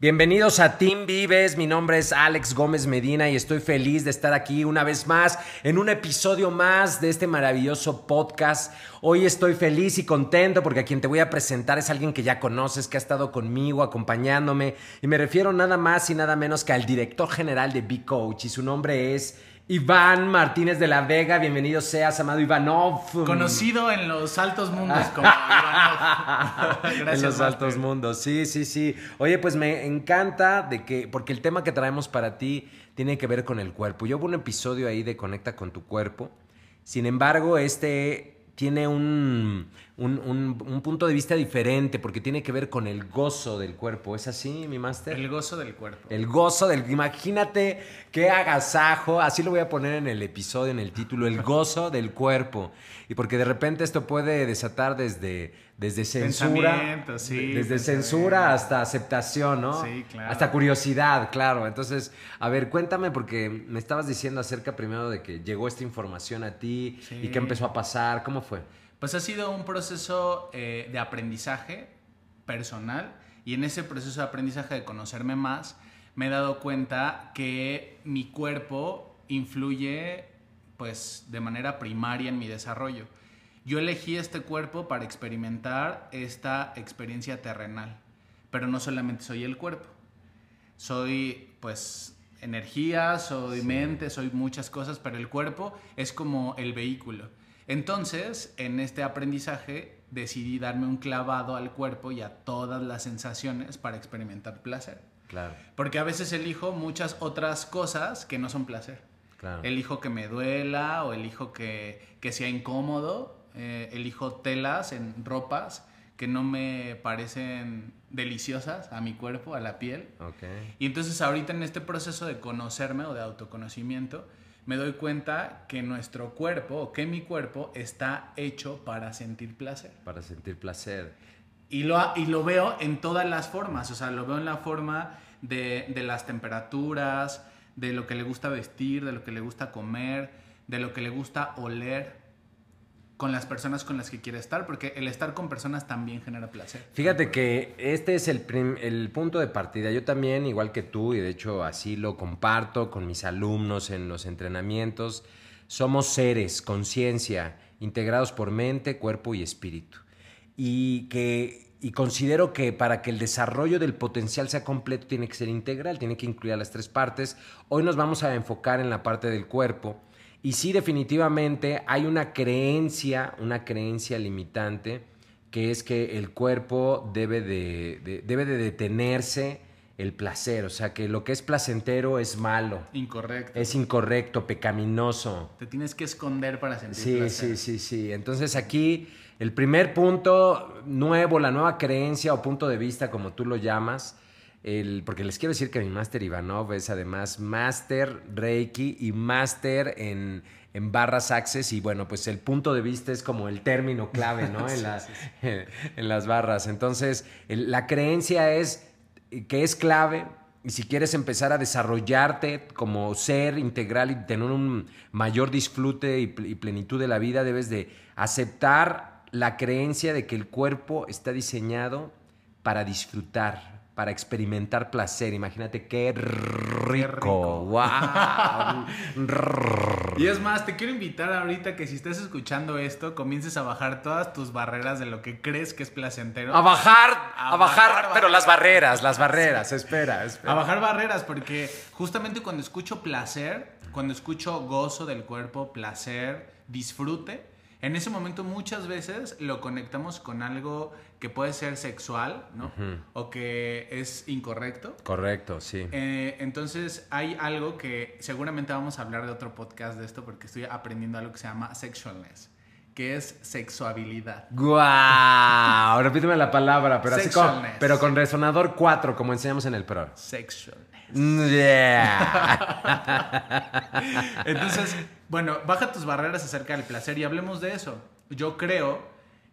Bienvenidos a Team Vives, mi nombre es Alex Gómez Medina y estoy feliz de estar aquí una vez más en un episodio más de este maravilloso podcast. Hoy estoy feliz y contento porque a quien te voy a presentar es alguien que ya conoces, que ha estado conmigo, acompañándome y me refiero nada más y nada menos que al director general de B-Coach y su nombre es Iván Martínez de la Vega, bienvenido seas, amado Ivanov. Conocido en los altos mundos como Ivanov. Gracias, en los altos mundos, sí, sí, sí. Oye, pues me encanta de que, porque el tema que traemos para ti tiene que ver con el cuerpo. Yo hubo un episodio ahí de Conecta con tu cuerpo. Sin embargo, este tiene un, un, punto de vista diferente porque tiene que ver con el gozo del cuerpo. ¿Es así, mi máster? El gozo del cuerpo. El gozo del... Imagínate qué agasajo, así lo voy a poner en el episodio, en el título, el gozo del cuerpo. Y porque de repente esto puede desatar desde, desde censura, sí, desde censura hasta aceptación, ¿no? Sí, claro. Hasta curiosidad, claro. Entonces, a ver, cuéntame porque me estabas diciendo acerca primero de que llegó esta información a ti y qué empezó a pasar, ¿cómo fue? Pues ha sido un proceso eh, de aprendizaje personal y en ese proceso de aprendizaje de conocerme más me he dado cuenta que mi cuerpo influye pues de manera primaria en mi desarrollo. Yo elegí este cuerpo para experimentar esta experiencia terrenal, pero no solamente soy el cuerpo. Soy pues energía, soy mente, soy muchas cosas, pero el cuerpo es como el vehículo. Entonces, en este aprendizaje decidí darme un clavado al cuerpo y a todas las sensaciones para experimentar placer. Claro. Porque a veces elijo muchas otras cosas que no son placer. Claro. Elijo que me duela o elijo que, que sea incómodo. Eh, elijo telas en ropas que no me parecen deliciosas a mi cuerpo, a la piel. Okay. Y entonces ahorita en este proceso de conocerme o de autoconocimiento, me doy cuenta que nuestro cuerpo o que mi cuerpo está hecho para sentir placer. Para sentir placer. Y lo, y lo veo en todas las formas, o sea, lo veo en la forma de, de las temperaturas, de lo que le gusta vestir, de lo que le gusta comer, de lo que le gusta oler con las personas con las que quiere estar, porque el estar con personas también genera placer. Fíjate que este es el, el, punto de partida. Yo también, igual que tú, y de hecho así lo comparto con mis alumnos en los entrenamientos, somos seres, conciencia, integrados por mente, cuerpo y espíritu. Y que y considero que para que el desarrollo del potencial sea completo tiene que ser integral, tiene que incluir a las tres partes. Hoy nos vamos a enfocar en la parte del cuerpo y sí, definitivamente hay una creencia, una creencia limitante, que es que el cuerpo debe de, debe de detenerse el placer, o sea, que lo que es placentero es malo. Incorrecto. Es incorrecto, pecaminoso. Te tienes que esconder para sentir sí, placer. Sí, sí, sí. Entonces aquí el primer punto nuevo, la nueva creencia o punto de vista, como tú lo llamas, el, porque les quiero decir que mi máster Ivanov es además máster Reiki y máster en, en, barras access y bueno, pues el punto de vista es como el término clave, ¿no? en, las, en las barras. Entonces, la creencia es que es clave y si quieres empezar a desarrollarte como ser integral y tener un mayor disfrute y plenitud de la vida, debes de aceptar la creencia de que el cuerpo está diseñado para disfrutar, para experimentar placer. Imagínate qué rico. ¡Wow! y es más, te quiero invitar ahorita que si estás escuchando esto, comiences a bajar todas tus barreras de lo que crees que es placentero. A bajar, a, bajar, pero las barreras, las barreras, espera, espera. A bajar barreras, porque justamente cuando escucho placer, cuando escucho gozo del cuerpo, placer, disfrute, en ese momento muchas veces lo conectamos con algo que puede ser sexual, ¿no? O que es incorrecto. Correcto, sí. Eh, entonces hay algo que seguramente vamos a hablar de otro podcast de esto porque estoy aprendiendo algo que se llama sexualness, que es sexuabilidad. ¡Guau! Repíteme la palabra, pero así con, pero con resonador 4, como enseñamos en el pro. Sexualness. Yeah. Entonces, bueno, baja tus barreras acerca del placer y hablemos de eso. Yo creo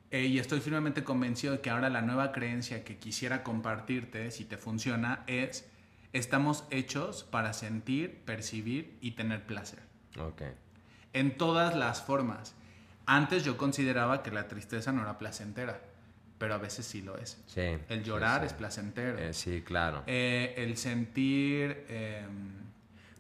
eh, y estoy firmemente convencido de que ahora la nueva creencia que quisiera compartirte, si te funciona, es estamos hechos para sentir, percibir y tener placer. Ok. En todas las formas. Antes yo consideraba que la tristeza no era placentera. pero a veces sí lo es. Sí. El llorar sí. es placentero. Eh, sí, claro. Eh, el sentir... eh,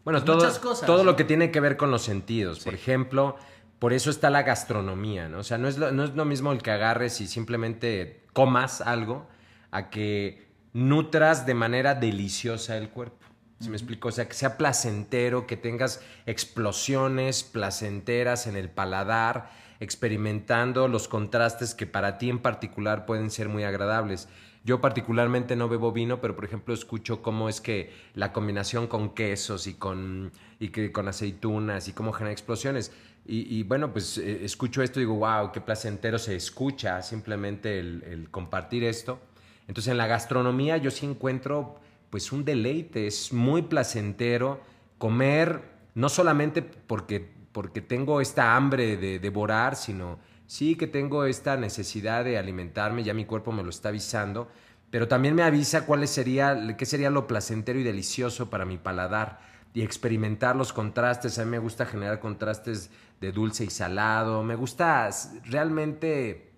Bueno, pues todo, muchas cosas, todo lo que tiene que ver con los sentidos. Por ejemplo, por eso está la gastronomía, ¿no? O sea, no es, lo, no es lo mismo el que agarres y simplemente comas algo a que nutras de manera deliciosa el cuerpo. ¿Sí me explico? O sea, que sea placentero, que tengas explosiones placenteras en el paladar, experimentando los contrastes que para ti en particular pueden ser muy agradables. Yo particularmente no bebo vino, pero por ejemplo escucho cómo es que la combinación con quesos y con, y que, con aceitunas y cómo genera explosiones. Y, bueno, pues eh, escucho esto y digo, wow, qué placentero se escucha simplemente el, el compartir esto. Entonces en la gastronomía yo sí encuentro pues un deleite, es muy placentero comer, no solamente porque, porque tengo esta hambre de devorar, sino sí que tengo esta necesidad de alimentarme, ya mi cuerpo me lo está avisando, pero también me avisa cuál sería, qué sería lo placentero y delicioso para mi paladar y experimentar los contrastes. A mí me gusta generar contrastes de dulce y salado, me gusta realmente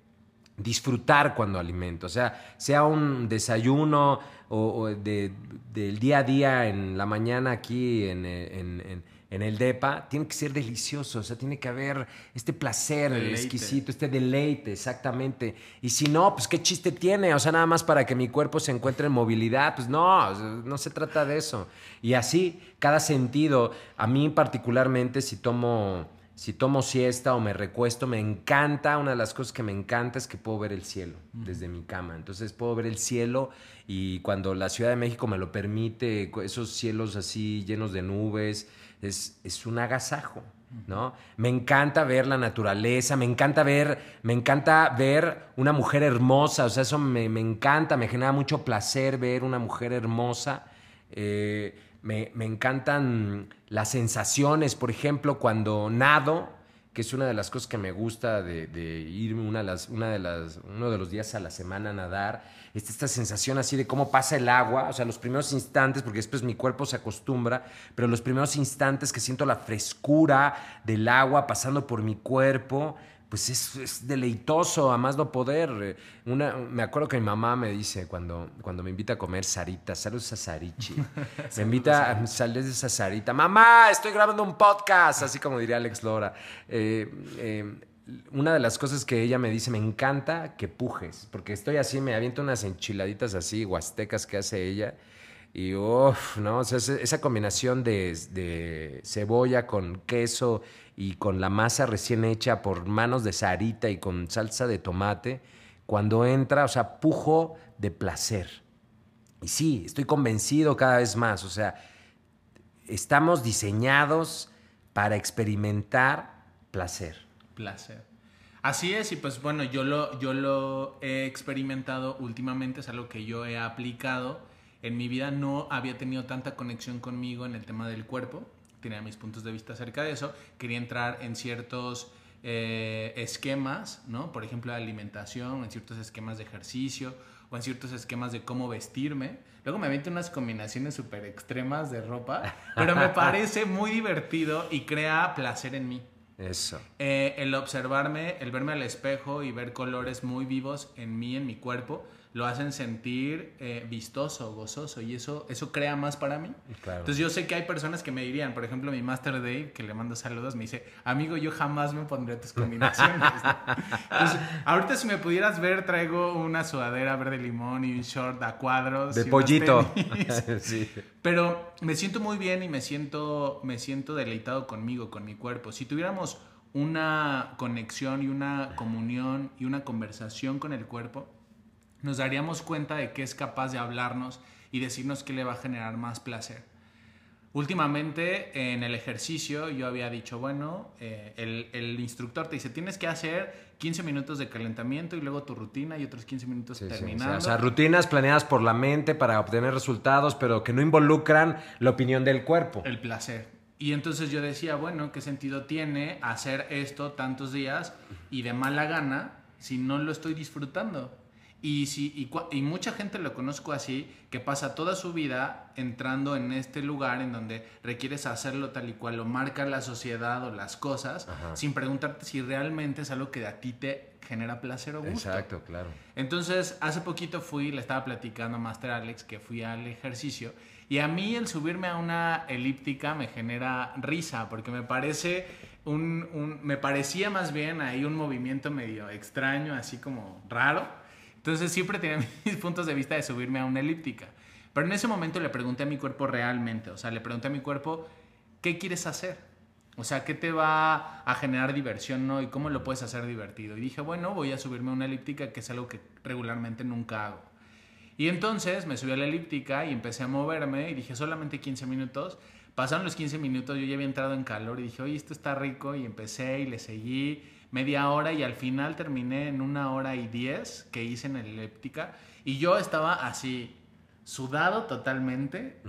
disfrutar cuando alimento, o sea, sea un desayuno o, de- del día a día en la mañana aquí en- en el DEPA, tiene que ser delicioso, o sea, tiene que haber este placer Deleite. exquisito, este deleite, exactamente. Y si no, pues qué chiste tiene, o sea, nada más para que mi cuerpo se encuentre en movilidad, pues no, no se trata de eso. Y así, cada sentido, a mí particularmente si tomo si tomo siesta o me recuesto, me encanta, una de las cosas que me encanta es que puedo ver el cielo desde mi cama. Entonces puedo ver el cielo y cuando la Ciudad de México me lo permite, esos cielos así llenos de nubes, es, es un agasajo. ¿No? Me encanta ver la naturaleza, me encanta ver, me encanta ver una mujer hermosa, o sea, eso me, me encanta, me genera mucho placer ver una mujer hermosa. Eh, me, me encantan las sensaciones, por ejemplo, cuando nado, que es una de las cosas que me gusta de, irme una de las, uno de los días a la semana a nadar, esta sensación así de cómo pasa el agua, o sea, los primeros instantes, porque después mi cuerpo se acostumbra, pero los primeros instantes que siento la frescura del agua pasando por mi cuerpo, pues es, es deleitoso, a más no poder. Una, me acuerdo que mi mamá me dice cuando, cuando me invita a comer sarita, saludos a Sarichi. me invita a salir de esa sarita. Mamá, estoy grabando un podcast, así como diría Alex Lora. Eh, eh, una de las cosas que ella me dice, me encanta que pujes, porque estoy así, me aviento unas enchiladitas así, huastecas que hace ella. Y uff, ¿no? O sea, esa combinación de, de cebolla con queso y con la masa recién hecha por manos de Sarita y con salsa de tomate, cuando entra, o sea, pujo de placer. Y sí, estoy convencido cada vez más, o sea, estamos diseñados para experimentar placer. Placer. Así es, y pues bueno, yo lo, yo lo he experimentado últimamente, es algo que yo he aplicado. En mi vida no había tenido tanta conexión conmigo en el tema del cuerpo, tenía mis puntos de vista acerca de eso, quería entrar en ciertos eh, esquemas, ¿no? Por ejemplo, de alimentación, en ciertos esquemas de ejercicio o en ciertos esquemas de cómo vestirme. Luego me aviento unas combinaciones súper extremas de ropa, pero me parece muy divertido y crea placer en mí. Eso. Eh, el observarme, el verme al espejo y ver colores muy vivos en mí, en mi cuerpo, lo hacen sentir eh, vistoso, gozoso y eso, eso crea más para mí. Claro. Entonces yo sé que hay personas que me dirían, por ejemplo mi Master Dave, que le mando saludos, me dice, amigo, yo jamás me pondré tus combinaciones. ahorita si me pudieras ver, traigo una sudadera verde limón y un short a cuadros. De y pollito. sí. Pero me siento muy bien y me siento, me siento deleitado conmigo, con mi cuerpo. Si tuviéramos una conexión y una comunión y una conversación con el cuerpo, nos daríamos cuenta de que es capaz de hablarnos y decirnos qué le va a generar más placer. Últimamente en el ejercicio yo había dicho, bueno, eh, el, el instructor te dice, tienes que hacer 15 minutos de calentamiento y luego tu rutina y otros 15 minutos Sí, sí, o sea, terminando. O sea, rutinas planeadas por la mente para obtener resultados, pero que no involucran la opinión del cuerpo. el placer. Y entonces yo decía, bueno, ¿qué sentido tiene hacer esto tantos días y de mala gana si no lo estoy disfrutando? Y, si, y, y mucha gente lo conozco así, que pasa toda su vida entrando en este lugar en donde requieres hacerlo tal y cual lo marca la sociedad o las cosas, Ajá. sin preguntarte si realmente es algo que a ti te genera placer o gusto. Exacto, claro. Entonces, hace poquito fui, le estaba platicando a Master Alex que fui al ejercicio y a mí el subirme a una elíptica me genera risa porque me parece un, un- me parecía más bien ahí un movimiento medio extraño, así como raro. Entonces siempre tenía mis puntos de vista de subirme a una elíptica. Pero en ese momento le pregunté a mi cuerpo realmente, o sea, le pregunté a mi cuerpo, ¿qué quieres hacer? O sea, ¿qué te va a generar diversión, no? ¿Y cómo lo puedes hacer divertido? Y dije, bueno, voy a subirme a una elíptica, que es algo que regularmente nunca hago. Y entonces me subí a la elíptica y empecé a moverme y dije, solamente 15 minutos. Pasaron los 15 minutos, yo ya había entrado en calor y dije, oye, esto está rico. Y empecé y le seguí media hora y al final terminé en una hora y diez que hice en la elíptica. Y yo estaba así, sudado totalmente,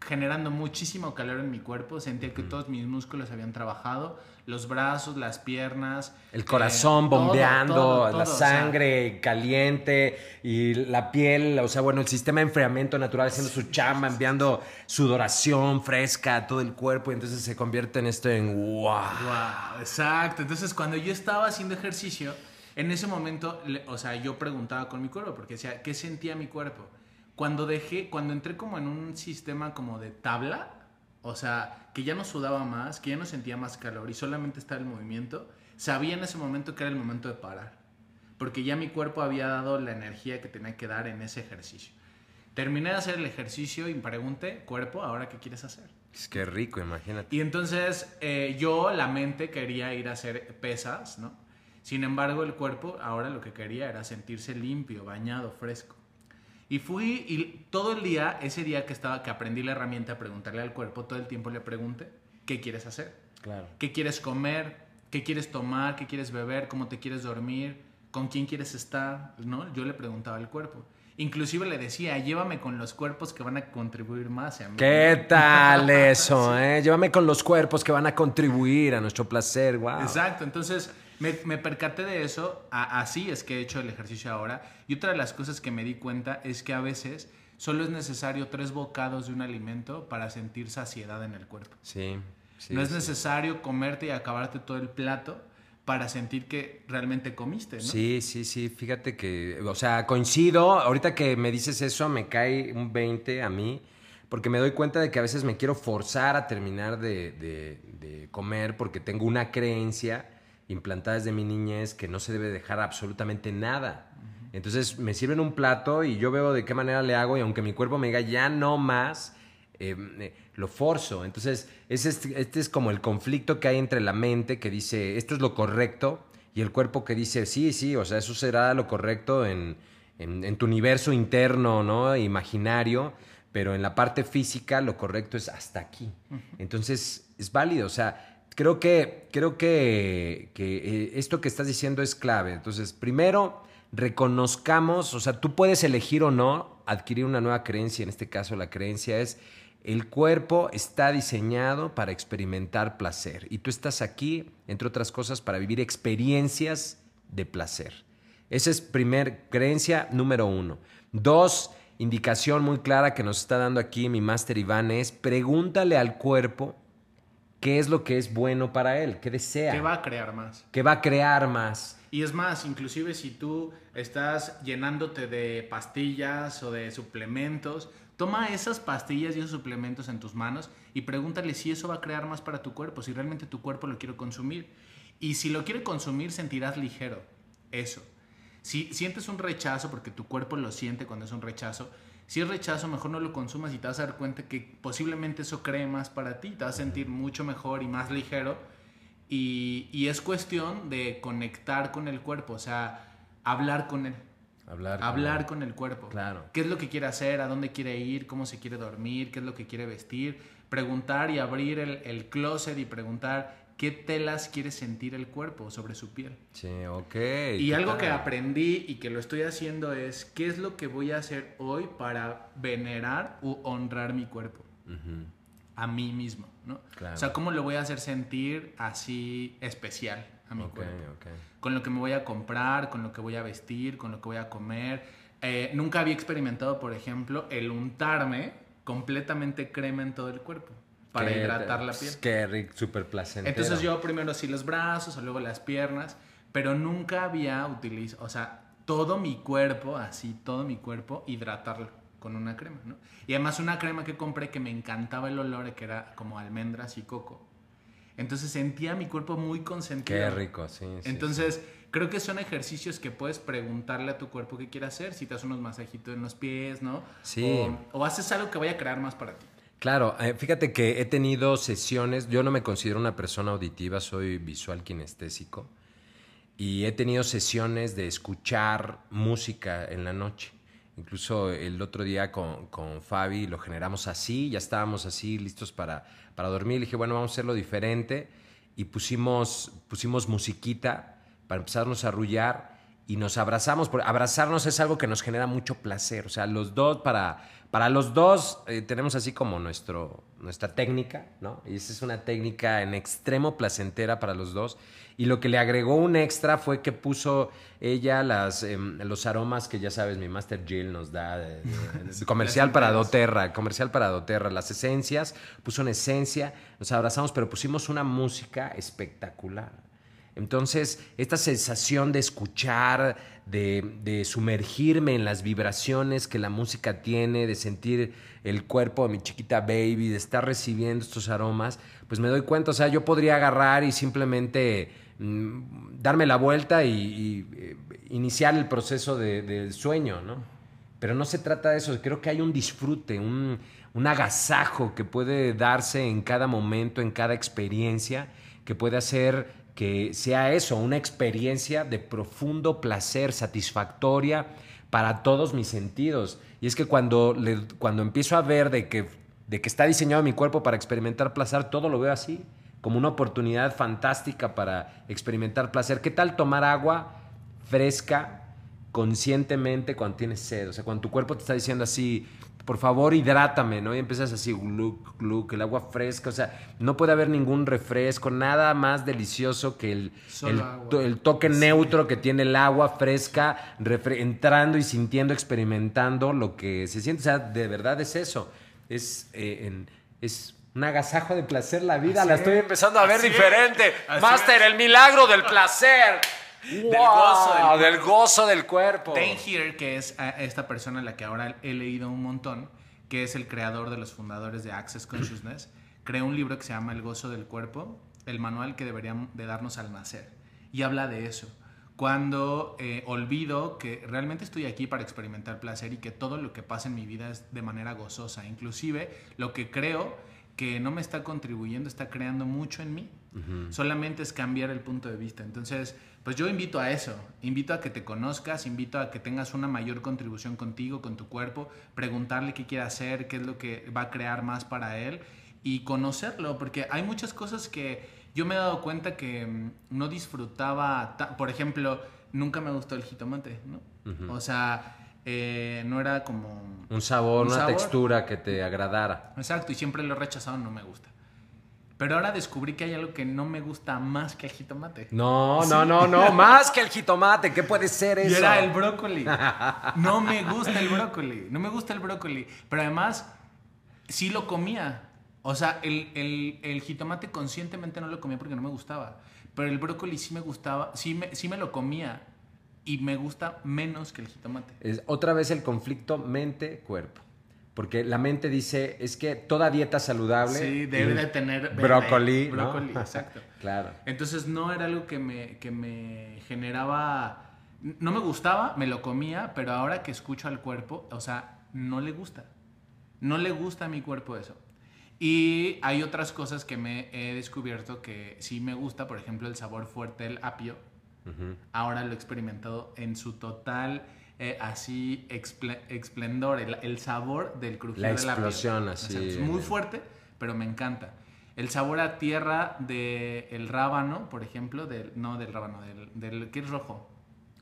generando muchísimo calor en mi cuerpo. Sentía que todos mis músculos habían trabajado, los brazos, las piernas. El eh, corazón todo, bombeando, todo, la todo, o sea, sangre caliente y la piel, o sea, bueno, el sistema de enfriamiento natural haciendo su chamba, enviando sudoración fresca a todo el cuerpo y entonces se convierte en esto en wow. Wow, exacto. Entonces, cuando yo estaba haciendo ejercicio, en ese momento, o sea, yo preguntaba con mi cuerpo, porque decía, ¿qué sentía mi cuerpo? Cuando dejé, cuando entré como en un sistema como de tabla, o sea, que ya no sudaba más, que ya no sentía más calor y solamente estaba el movimiento, sabía en ese momento que era el momento de parar. Porque ya mi cuerpo había dado la energía que tenía que dar en ese ejercicio. Terminé de hacer el ejercicio y me pregunté, cuerpo, ¿ahora qué quieres hacer? Es que rico, imagínate. Y entonces eh, yo, la mente, quería ir a hacer pesas, ¿no? Sin embargo, el cuerpo ahora lo que quería era sentirse limpio, bañado, fresco. Y fui y todo el día, ese día que estaba, que aprendí la herramienta a preguntarle al cuerpo, todo el tiempo le pregunté, ¿qué quieres hacer? Claro. ¿Qué quieres comer? ¿Qué quieres tomar? ¿Qué quieres beber? ¿Cómo te quieres dormir? ¿Con quién quieres estar? ¿No? Yo le preguntaba al cuerpo. Inclusive le decía, llévame con los cuerpos que van a contribuir más a mí. ¿Qué tal eso, eh? Llévame con los cuerpos que van a contribuir a nuestro placer, wow. Exacto, entonces me, me percaté de eso, a- así es que he hecho el ejercicio ahora. Y otra de las cosas que me di cuenta es que a veces solo es necesario tres bocados de un alimento para sentir saciedad en el cuerpo. Sí, sí. no es sí. necesario comerte y acabarte todo el plato para sentir que realmente comiste, ¿no? Sí, sí, sí, fíjate que, o sea, coincido, ahorita que me dices eso, me cae un 20 a mí, porque me doy cuenta de que a veces me quiero forzar a terminar de, de- de comer porque tengo una creencia implantada desde mi niñez que no se debe dejar absolutamente nada. Entonces me sirven un plato y yo veo de qué manera le hago y aunque mi cuerpo me diga ya no más, eh, eh, lo forzo. Entonces, es- este es como el conflicto que hay entre la mente que dice esto es lo correcto y el cuerpo que dice sí, sí, o sea, eso será lo correcto en, en- en tu universo interno, ¿no? Imaginario, pero en la parte física lo correcto es hasta aquí. Entonces, es válido, o sea, creo que, creo que, que, eh, esto que estás diciendo es clave. Entonces, primero, reconozcamos, o sea, tú puedes elegir o no adquirir una nueva creencia, en este caso la creencia es, el cuerpo está diseñado para experimentar placer y tú estás aquí, entre otras cosas, para vivir experiencias de placer. Esa es primer creencia número uno. Dos, indicación muy clara que nos está dando aquí mi máster Iván es, pregúntale al cuerpo qué es lo que es bueno para él, qué desea, ¿Qué va a crear más? qué va a crear más. Y es más, inclusive si tú estás llenándote de pastillas o de suplementos, toma esas pastillas y esos suplementos en tus manos y pregúntale si eso va a crear más para tu cuerpo, si realmente tu cuerpo lo quiere consumir. Y si lo quiere consumir, sentirás ligero. Eso. Si sientes un rechazo, porque tu cuerpo lo siente cuando es un rechazo, si es rechazo, mejor no lo consumas y te vas a dar cuenta que posiblemente eso cree más para ti. Te vas a sentir mucho mejor y más ligero. Y, es cuestión de conectar con el cuerpo, o sea, hablar con él. Hablar. con Hablar con el cuerpo. Claro. ¿Qué es lo que quiere hacer? ¿A dónde quiere ir? ¿Cómo se quiere dormir? ¿Qué es lo que quiere vestir? Preguntar y abrir el, el closet y preguntar qué telas quiere sentir el cuerpo sobre su piel. Sí, ok. Y ¿qué algo que aprendí y que lo estoy haciendo es qué es lo que voy a hacer hoy para venerar u honrar mi cuerpo a mí mismo, ¿no? Claro. O sea, cómo lo voy a hacer sentir así especial a mi Ok, cuerpo. ok. Con lo que me voy a comprar, con lo que voy a vestir, con lo que voy a comer. Eh, nunca había experimentado, por ejemplo, el untarme completamente crema en todo el cuerpo para Qué- hidratar la pues, piel. Qué rico, súper placentero. Entonces yo primero sí los brazos, o luego las piernas, pero nunca había utilizado, o sea, todo mi cuerpo, así, todo mi cuerpo, hidratarlo con una crema, ¿no? Y además una crema que compré que me encantaba el olor, que era como almendras y coco. Entonces sentía mi cuerpo muy consentido. Qué rico, sí. sí, Entonces, creo que son ejercicios que puedes preguntarle a tu cuerpo qué quiere hacer, si te das unos masajitos en los pies, ¿no? Sí. O, o haces algo que vaya a crear más para ti. Claro, eh, fíjate que he tenido sesiones, yo no me considero una persona auditiva, soy visual kinestésico, y he tenido sesiones de escuchar música en la noche. Incluso el otro día con, con Fabi lo generamos así, ya estábamos así listos para, para dormir. Le dije, bueno, vamos a hacerlo diferente. Y pusimos, pusimos musiquita para empezarnos a arrullar y nos abrazamos. Porque abrazarnos es algo que nos genera mucho placer. O sea, los dos, para, para los dos, eh, tenemos así como nuestro, nuestra técnica, ¿no? Y esa es una técnica en extremo placentera para los dos. Y lo que le agregó un extra fue que puso ella las, em, los aromas que ya sabes, mi Master Jill nos da. de- de- de- comercial para doTERRA, comercial para doTERRA. Las esencias, puso una esencia, nos abrazamos, pero pusimos una música espectacular. Entonces, esta sensación de escuchar, de, de sumergirme en las vibraciones que la música tiene, de sentir el cuerpo de mi chiquita baby, de estar recibiendo estos aromas, pues me doy cuenta, o sea, yo podría agarrar y simplemente darme la vuelta y, eh, iniciar el proceso de- del sueño, ¿no? Pero no se trata de eso, creo que hay un disfrute, un, un agasajo que puede darse en cada momento, en cada experiencia, que puede hacer que sea eso, una experiencia de profundo placer, satisfactoria para todos mis sentidos. Y es que cuando, cuando empiezo a ver de que, de que está diseñado mi cuerpo para experimentar placer, todo lo veo así, como una oportunidad fantástica para experimentar placer. ¿Qué tal tomar agua fresca? conscientemente cuando tienes sed. O sea, cuando tu cuerpo te está diciendo así, por favor, hidrátame, ¿no? Y empiezas así, gluk, gluk, el agua fresca. O sea, no puede haber ningún refresco, nada más delicioso que el, el, toque neutro que tiene el agua fresca, entrando y sintiendo, experimentando lo que se siente. O sea, de verdad es eso. Es, eh, en- es un agasajo de placer la vida. Así la estoy es, empezando a ver así diferente. Master, es. el milagro del placer. Del gozo del ¡Wow! del gozo del cuerpo. Dane Here, que es a- esta persona a la que ahora he leído un montón, que es el creador de los fundadores de Access Consciousness, creó un libro que se llama El gozo del cuerpo, el manual que deberían de darnos al nacer. Y habla de eso. Cuando eh, olvido que realmente estoy aquí para experimentar placer y que todo lo que pasa en mi vida es de manera gozosa. Inclusive lo que creo que no me está contribuyendo está creando mucho en mí. Solamente es cambiar el punto de vista. Entonces, pues yo invito a eso. Invito a que te conozcas, invito a que tengas una mayor contribución contigo, con tu cuerpo, preguntarle qué quiere hacer, qué es lo que va a crear más para él y conocerlo, porque hay muchas cosas que yo me he dado cuenta que mm, no disfrutaba. ta- Por ejemplo, nunca me gustó el jitomate, ¿no? O sea, eh, no era como... Un sabor, Un una sabor. textura que te agradara. Exacto, y siempre lo he rechazado, no me gusta. Pero ahora descubrí que hay algo que no me gusta más que el jitomate. No, no, no, no, más que el jitomate, ¿qué puede ser Y eso? era el brócoli. No me gusta el brócoli. No me gusta el brócoli. Pero además, sí lo comía. O sea, el, el- el jitomate conscientemente no lo comía porque no me gustaba. Pero el brócoli sí me gustaba. Sí me, sí me lo comía. Y me gusta menos que el jitomate. Es otra vez el conflicto mente-cuerpo. Porque la mente dice, es que toda dieta saludable... Sí, debe de tener verde. Brócoli, ¿no? Brócoli, exacto. claro. Entonces no era algo que me, que me generaba, no me gustaba, me lo comía, pero ahora que escucho al cuerpo, o sea, no le gusta. No le gusta a mi cuerpo eso. Y hay otras cosas que me he descubierto que sí me gusta, por ejemplo, el sabor fuerte del apio. Ahora lo he experimentado en su total, eh, así, esplendor, el, el sabor del crujir La del apio. explosión, así, Es muy el- fuerte, pero me encanta. El sabor a tierra del el rábano, por ejemplo, del, no del rábano, del, del que es rojo.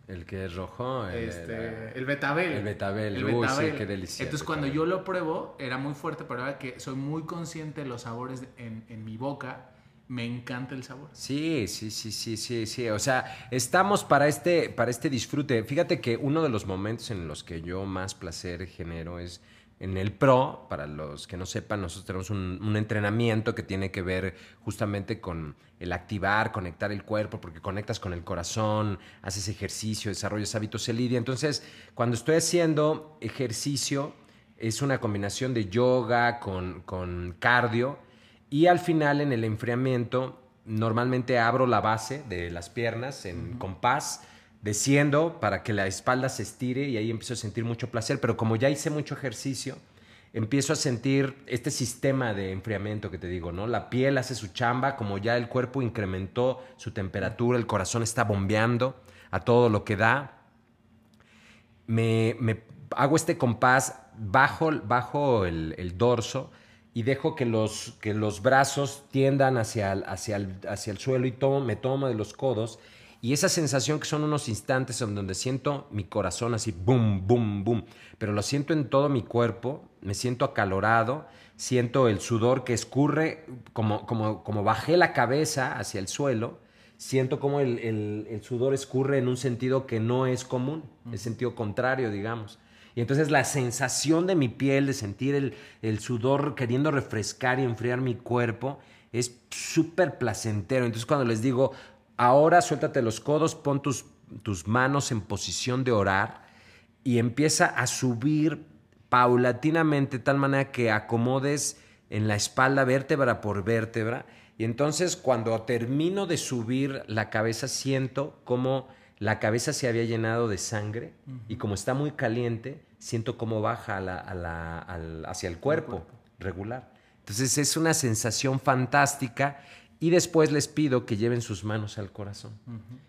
El que es rojo. El, Este, el betabel. el betabel, uy, sí, qué delicia, Entonces, el cuando yo lo pruebo, era muy fuerte, pero ahora que soy muy consciente de los sabores en, en mi boca, me encanta el sabor. Sí, sí, sí, sí, sí, sí. O sea, estamos para este, para este disfrute. Fíjate que uno de los momentos en los que yo más placer genero es en el pro. Para los que no sepan, nosotros tenemos un, entrenamiento que tiene que ver justamente con el activar, conectar el cuerpo, porque conectas con el corazón, haces ejercicio, desarrollas hábitos el lidia. Entonces, cuando estoy haciendo ejercicio, es una combinación de yoga con, con cardio y al final, en el enfriamiento, normalmente abro la base de las piernas en compás, desciendo para que la espalda se estire y ahí empiezo a sentir mucho placer. Pero como ya hice mucho ejercicio, empiezo a sentir este sistema de enfriamiento que te digo, ¿no? La piel hace su chamba, como ya el cuerpo incrementó su temperatura, el corazón está bombeando a todo lo que da. Me, hago este compás bajo, bajo el dorso y dejo que los, que los brazos tiendan hacia el, hacia, el, hacia el suelo y tomo, me tomo de los codos. Y esa sensación que son unos instantes en donde siento mi corazón así, boom, boom, boom, pero lo siento en todo mi cuerpo, me siento acalorado, siento el sudor que escurre, como, como, como bajé la cabeza hacia el suelo, siento como el, el, el sudor escurre en un sentido que no es común, el sentido contrario, digamos. Y entonces la sensación de mi piel, de sentir el, sudor queriendo refrescar y enfriar mi cuerpo, es súper placentero. Entonces cuando les digo, ahora suéltate los codos, pon tus, tus manos en posición de orar y empieza a subir paulatinamente de tal manera que acomodes en la espalda vértebra por vértebra. Y entonces cuando termino de subir la cabeza siento como la cabeza se había llenado de sangre y como está muy caliente, siento cómo baja hacia el cuerpo, regular. Entonces es una sensación fantástica y después les pido que lleven sus manos al corazón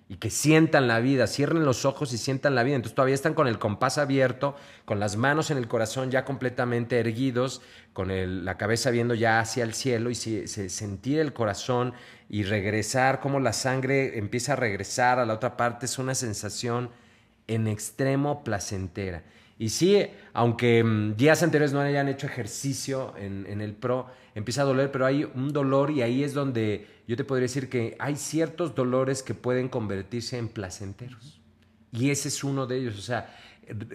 y que sientan la vida, cierren los ojos y sientan la vida. Entonces todavía están con el compás abierto, con las manos en el corazón ya completamente erguidos, con la cabeza viendo ya hacia el cielo y sentir el corazón y regresar, como la sangre empieza a regresar a la otra parte, es una sensación en extremo placentera. Y sí, aunque mm, días anteriores no hayan hecho ejercicio en, en, el pro, empieza a doler, pero hay un dolor y ahí es donde yo te podría decir que hay ciertos dolores que pueden convertirse en placenteros. Y ese es uno de ellos. O sea,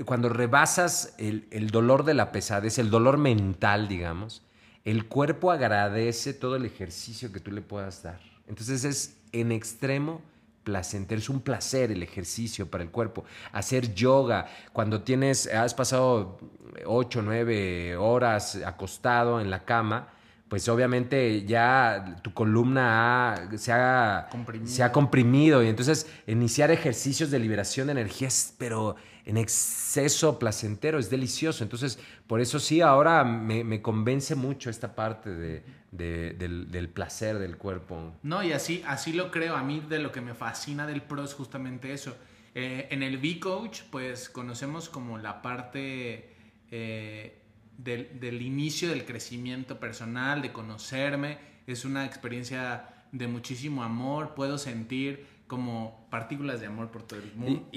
cuando rebasas el, el dolor de la pesadez, el dolor mental, digamos, el cuerpo agradece todo el ejercicio que tú le puedas dar. Entonces es en extremo placentero, es un placer el ejercicio para el cuerpo. Hacer yoga, cuando tienes, has pasado 8, 9 horas acostado en la cama, pues obviamente ya tu columna se, ha, se, ha, comprimido y entonces iniciar ejercicios de liberación de energía pero en exceso placentero, es delicioso. Entonces, por eso sí, ahora me, convence mucho esta parte de, del, placer del cuerpo. No, y así, así lo creo. A mí de lo que me fascina del pro es justamente eso. Eh, en el V-Coach, pues conocemos como la parte eh, del, del inicio del crecimiento personal, de conocerme. Es una experiencia de muchísimo amor. Puedo sentir como partículas de amor por todo el mundo,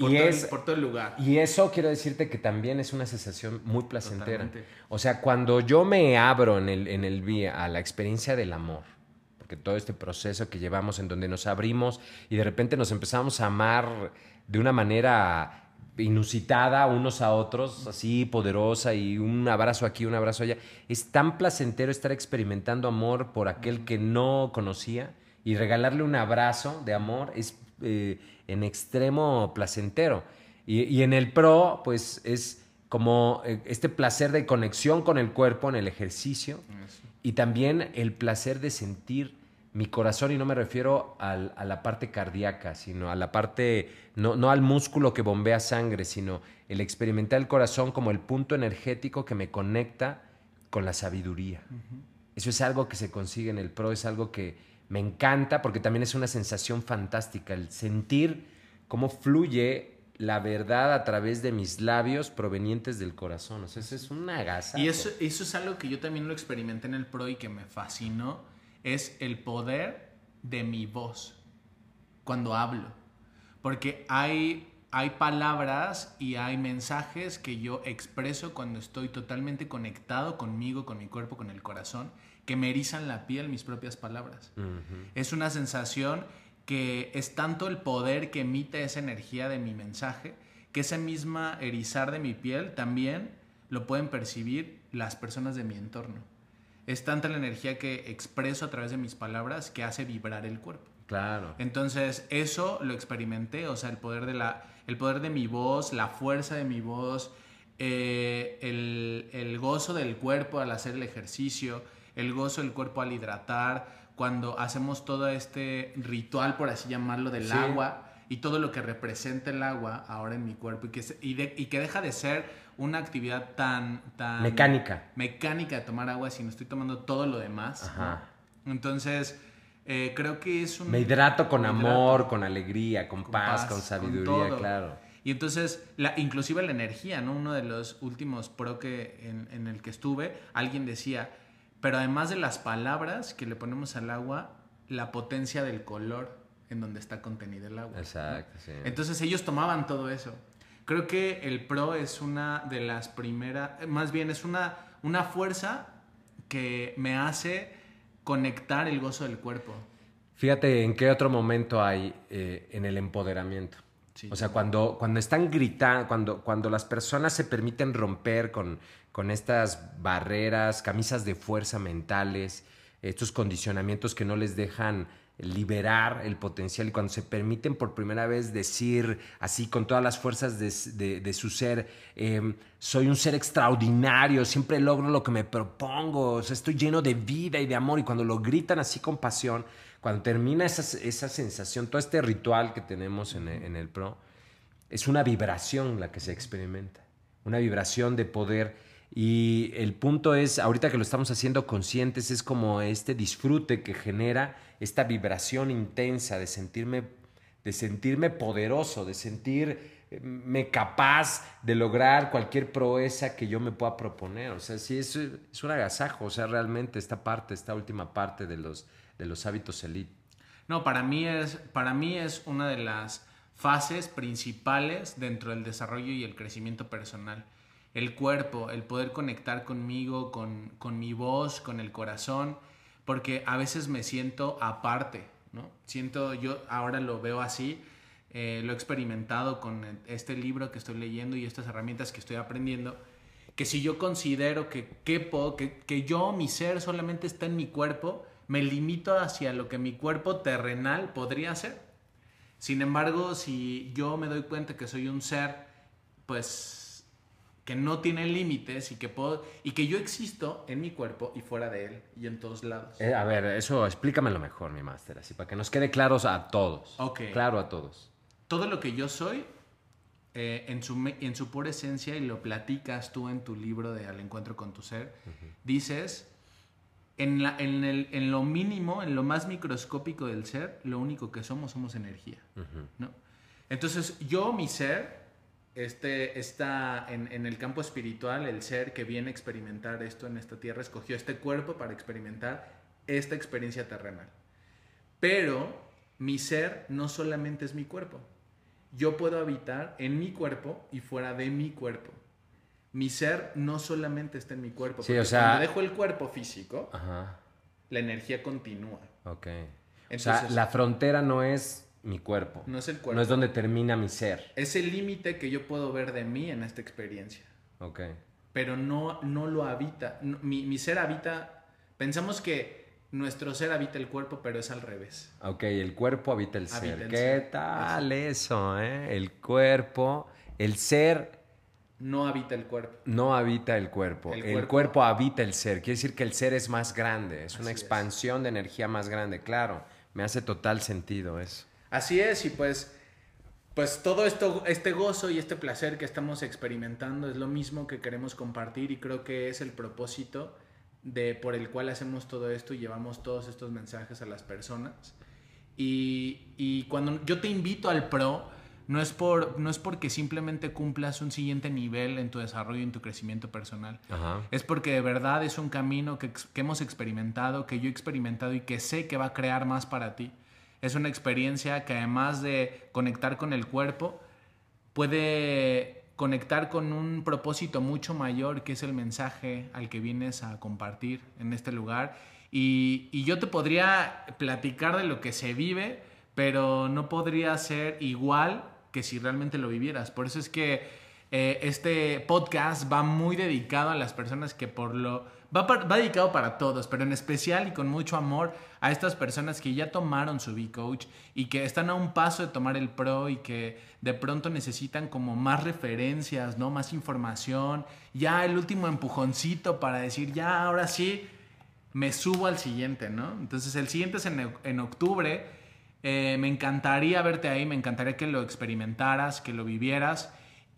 por, todo, el lugar. Y eso quiero decirte que también es una sensación muy placentera. O sea, cuando yo me abro en el, en el a la experiencia del amor, porque todo este proceso que llevamos en donde nos abrimos y de repente nos empezamos a amar de una manera inusitada unos a otros, así poderosa y un abrazo aquí, un abrazo allá. Es tan placentero estar experimentando amor por aquel que no conocía y regalarle un abrazo de amor es eh, en extremo placentero. Y, en el pro, pues es como eh, este placer de conexión con el cuerpo en el ejercicio y también el placer de sentir mi corazón, y no me refiero a la parte cardíaca, sino a la parte, no, al músculo que bombea sangre, sino el experimentar el corazón como el punto energético que me conecta con la sabiduría. Eso es algo que se consigue en el pro, es algo que, me encanta porque también es una sensación fantástica el sentir cómo fluye la verdad a través de mis labios provenientes del corazón. O sea, eso es una gasa. Y eso, eso es algo que yo también lo experimenté en el pro y que me fascinó, es el poder de mi voz cuando hablo. Porque hay hay palabras y hay mensajes que yo expreso cuando estoy totalmente conectado conmigo, con mi cuerpo, con el corazón, que me erizan la piel mis propias palabras. Es una sensación que es tanto el poder que emite esa energía de mi mensaje, que ese misma erizar de mi piel también lo pueden percibir las personas de mi entorno. Es tanta la energía que expreso a través de mis palabras que hace vibrar el cuerpo. Claro. Entonces, eso lo experimenté, o sea, el poder de, la, el poder de mi voz, la fuerza de mi voz, eh, el, el, gozo del cuerpo al hacer el ejercicio, el gozo del cuerpo al hidratar, cuando hacemos todo este ritual, por así llamarlo, del agua y todo lo que representa el agua ahora en mi cuerpo y que, y, que deja de ser una actividad tan, tan... Mecánica. Mecánica de tomar agua, sino estoy tomando todo lo demás. Entonces, eh, creo que es un... Me hidrato con amor, con alegría, con, paz, con sabiduría, claro. Y entonces, la, inclusive la energía, ¿no? Uno de los últimos pro que en, en el que estuve, alguien decía, pero además de las palabras que le ponemos al agua, la potencia del color en donde está contenido el agua. Exacto, sí. Entonces ellos tomaban todo eso. Creo que el pro es una de las primeras, más bien es una, una fuerza que me hace conectar el gozo del cuerpo. Fíjate en qué otro momento hay eh, en el empoderamiento. o sea, cuando, cuando están gritando, cuando, cuando las personas se permiten romper con, con estas barreras, camisas de fuerza mentales, estos condicionamientos que no les dejan liberar el potencial y cuando se permiten por primera vez decir así con todas las fuerzas de, su ser, em, soy un ser extraordinario, siempre logro lo que me propongo, estoy lleno de vida y de amor y cuando lo gritan así con pasión, cuando termina esa, sensación, todo este ritual que tenemos en en el PRO, es una vibración la que se experimenta, una vibración de poder y el punto es, ahorita que lo estamos haciendo conscientes, es como este disfrute que genera esta vibración intensa de sentirme, de sentirme poderoso, de sentirme capaz de lograr cualquier proeza que yo me pueda proponer. O sea, sí, es, un agasajo, o sea, realmente esta parte, esta última parte de los, de los hábitos elite. No, para mí, es, para mí es una de las fases principales dentro del desarrollo y el crecimiento personal el cuerpo, el poder conectar conmigo, con, con, mi voz, con el corazón, porque a veces me siento aparte, ¿no? Siento, yo ahora lo veo así, eh, lo he experimentado con este libro que estoy leyendo y estas herramientas que estoy aprendiendo, que si yo considero que, que, que yo, mi ser, solamente está en mi cuerpo, me limito hacia lo que mi cuerpo terrenal podría ser. Sin embargo, si yo me doy cuenta que soy un ser, pues que no tiene límites y que puedo y que yo existo en mi cuerpo y fuera de él y en todos lados. Eh, a ver, eso explícamelo mejor, mi máster, así para que nos quede claros a todos. Ok. Claro a todos. Todo lo que yo soy eh, en, su, en su pura esencia y lo platicas tú en tu libro de Al encuentro con tu ser, dices en, la, en, el, en, lo mínimo, en lo más microscópico del ser, lo único que somos somos energía, ¿no? Entonces, yo, mi ser, este, está en, el campo espiritual, el ser que viene a experimentar esto en esta tierra, escogió este cuerpo para experimentar esta experiencia terrenal. Pero mi ser no solamente es mi cuerpo. Yo puedo habitar en mi cuerpo y fuera de mi cuerpo. Mi ser no solamente está en mi cuerpo. Sí, o sea, cuando dejo el cuerpo físico, la energía continúa. Ok. o sea, la frontera no es mi cuerpo. No es el cuerpo. No es donde termina mi ser. Es el límite que yo puedo ver de mí en esta experiencia. Ok. Pero no, no lo habita. mi, ser habita. Pensamos que nuestro ser habita el cuerpo, pero es al revés. Ok, el cuerpo habita el ser. ¿Qué tal eso, eh? El cuerpo, el ser. No habita el cuerpo. No habita el cuerpo. El, cuerpo, habita el ser. Quiere decir que el ser es más grande. Es una expansión de energía más grande. Claro, me hace total sentido eso. Así es, y pues, pues todo esto, este gozo y este placer que estamos experimentando es lo mismo que queremos compartir y creo que es el propósito de por el cual hacemos todo esto y llevamos todos estos mensajes a las personas. Y, y cuando yo te invito al pro, no es, por, no es porque simplemente cumplas un siguiente nivel en tu desarrollo y en tu crecimiento personal. Es porque de verdad es un camino que, que, hemos experimentado, que yo he experimentado y que sé que va a crear más para ti. Es una experiencia que además de conectar con el cuerpo, puede conectar con un propósito mucho mayor que es el mensaje al que vienes a compartir en este lugar. Y, y yo te podría platicar de lo que se vive, pero no podría ser igual que si realmente lo vivieras. Por eso es que eh, este podcast va muy dedicado a las personas que por lo... Va, va, dedicado para todos, pero en especial y con mucho amor a estas personas que ya tomaron su B-Coach y que están a un paso de tomar el Pro y que de pronto necesitan como más referencias, ¿no? Más información, ya el último empujoncito para decir, ya, ahora sí, me subo al siguiente, ¿no? Entonces el siguiente es en, en octubre eh, me encantaría verte ahí, me encantaría que lo experimentaras, que lo vivieras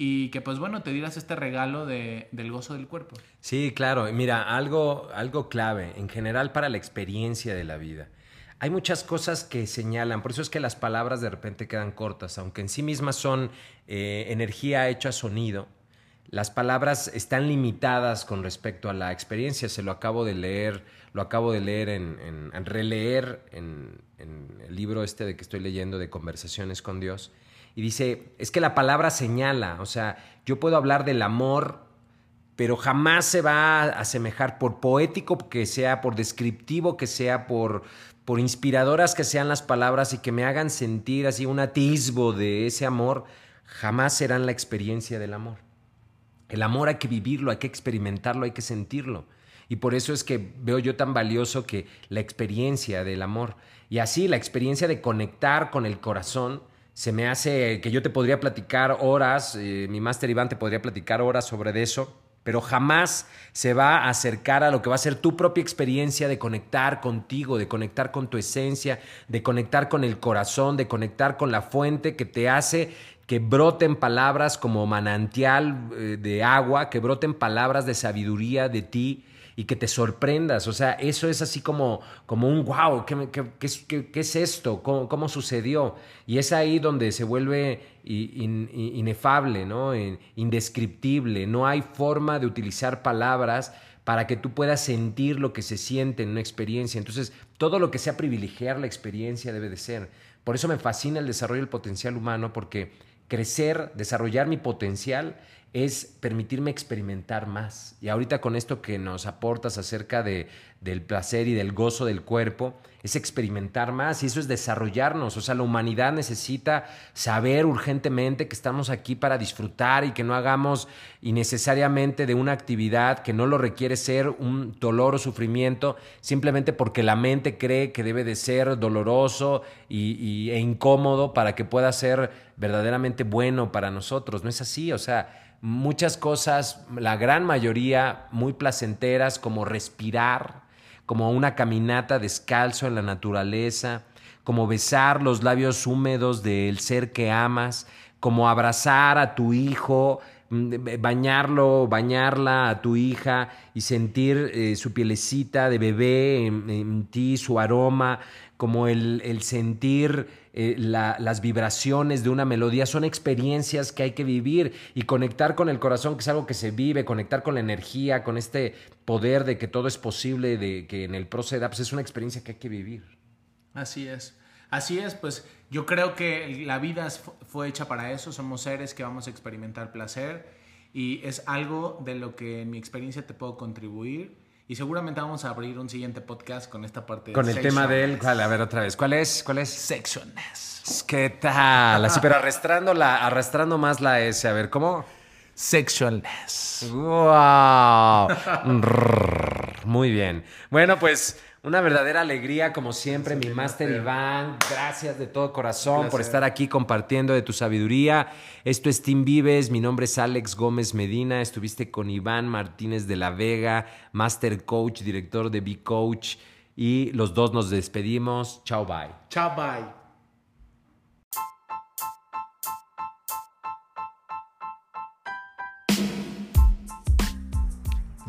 y que pues bueno, te dieras este regalo de, del gozo del cuerpo. Sí, claro. Mira, algo, algo clave en general para la experiencia de la vida. Hay muchas cosas que señalan, por eso es que las palabras de repente quedan cortas, aunque en sí mismas son eh, energía hecha sonido. Las palabras están limitadas con respecto a la experiencia. Se lo acabo de leer, lo acabo de leer en, en releer en, en el libro este de que estoy leyendo de conversaciones con Dios, y dice, es que la palabra señala, o sea, yo puedo hablar del amor, pero jamás se va a asemejar por poético que sea, por descriptivo que sea, por, por inspiradoras que sean las palabras y que me hagan sentir así un atisbo de ese amor, jamás serán la experiencia del amor. El amor hay que vivirlo, hay que experimentarlo, hay que sentirlo. Y por eso es que veo yo tan valioso que la experiencia del amor. Y así la experiencia de conectar con el corazón se me hace que yo te podría platicar horas, eh, mi máster Iván te podría platicar horas sobre eso, pero jamás se va a acercar a lo que va a ser tu propia experiencia de conectar contigo, de conectar con tu esencia, de conectar con el corazón, de conectar con la fuente que te hace que broten palabras como manantial eh, de agua, que broten palabras de sabiduría de ti y que te sorprendas. O sea, eso es así como, como un wow, ¿qué, qué, qué, es esto? ¿Cómo, sucedió? Y es ahí donde se vuelve inefable, ¿no? indescriptible. No hay forma de utilizar palabras para que tú puedas sentir lo que se siente en una experiencia. Entonces, todo lo que sea privilegiar la experiencia debe de ser. Por eso me fascina el desarrollo del potencial humano, porque crecer, desarrollar mi potencial es permitirme experimentar más. Y ahorita con esto que nos aportas acerca de, del placer y del gozo del cuerpo, es experimentar más y eso es desarrollarnos. O sea, la humanidad necesita saber urgentemente que estamos aquí para disfrutar y que no hagamos innecesariamente de una actividad que no lo requiere ser un dolor o sufrimiento, simplemente porque la mente cree que debe de ser doloroso y, e incómodo para que pueda ser verdaderamente bueno para nosotros. No es así, o sea muchas cosas, la gran mayoría muy placenteras, como respirar, como una caminata descalzo en la naturaleza, como besar los labios húmedos del ser que amas, como abrazar a tu hijo, mm, bañarlo, bañarla a tu hija y sentir eh, su pielecita de bebé en, ti, su aroma, como el sentir eh, las vibraciones de una melodía, son experiencias que hay que vivir y conectar con el corazón, que es algo que se vive, conectar con la energía, con este poder de que todo es posible, de que en el proceda, pues es una experiencia que hay que vivir. Así es. Así es, pues yo creo que la vida fue hecha para eso, somos seres que vamos a experimentar placer y es algo de lo que en mi experiencia te puedo contribuir y seguramente vamos a abrir un siguiente podcast con esta parte. Con el tema de él. A ver, otra vez. ¿Cuál es? ¿Cuál es? Sexualness. ¿Qué tal? Así, pero arrastrando, la, arrastrando más la S. A ver, ¿cómo? Sexualness. ¡Wow! Muy bien. Bueno, pues una verdadera alegría, como siempre, mi máster Iván. Gracias de todo corazón por estar aquí compartiendo de tu sabiduría. Esto es Team Vives. Mi nombre es Alex Gómez Medina. Estuviste con Iván Martínez de la Vega, Master Coach, director de B Coach. Y los dos nos despedimos. Chao, bye. Chao, bye.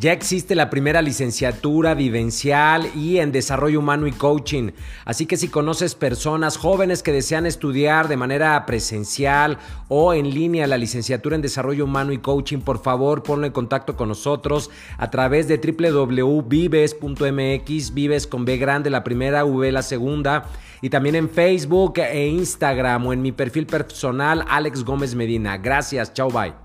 Ya existe la primera licenciatura vivencial y en desarrollo humano y coaching. Así que si conoces personas jóvenes que desean estudiar de manera presencial o en línea la licenciatura en desarrollo humano y coaching, por favor ponlo en contacto con nosotros a través de www.vives.mx, vives con B grande la primera, V la segunda, y también en Facebook e Instagram o en mi perfil personal Alex Gómez Medina. Gracias, chao, bye.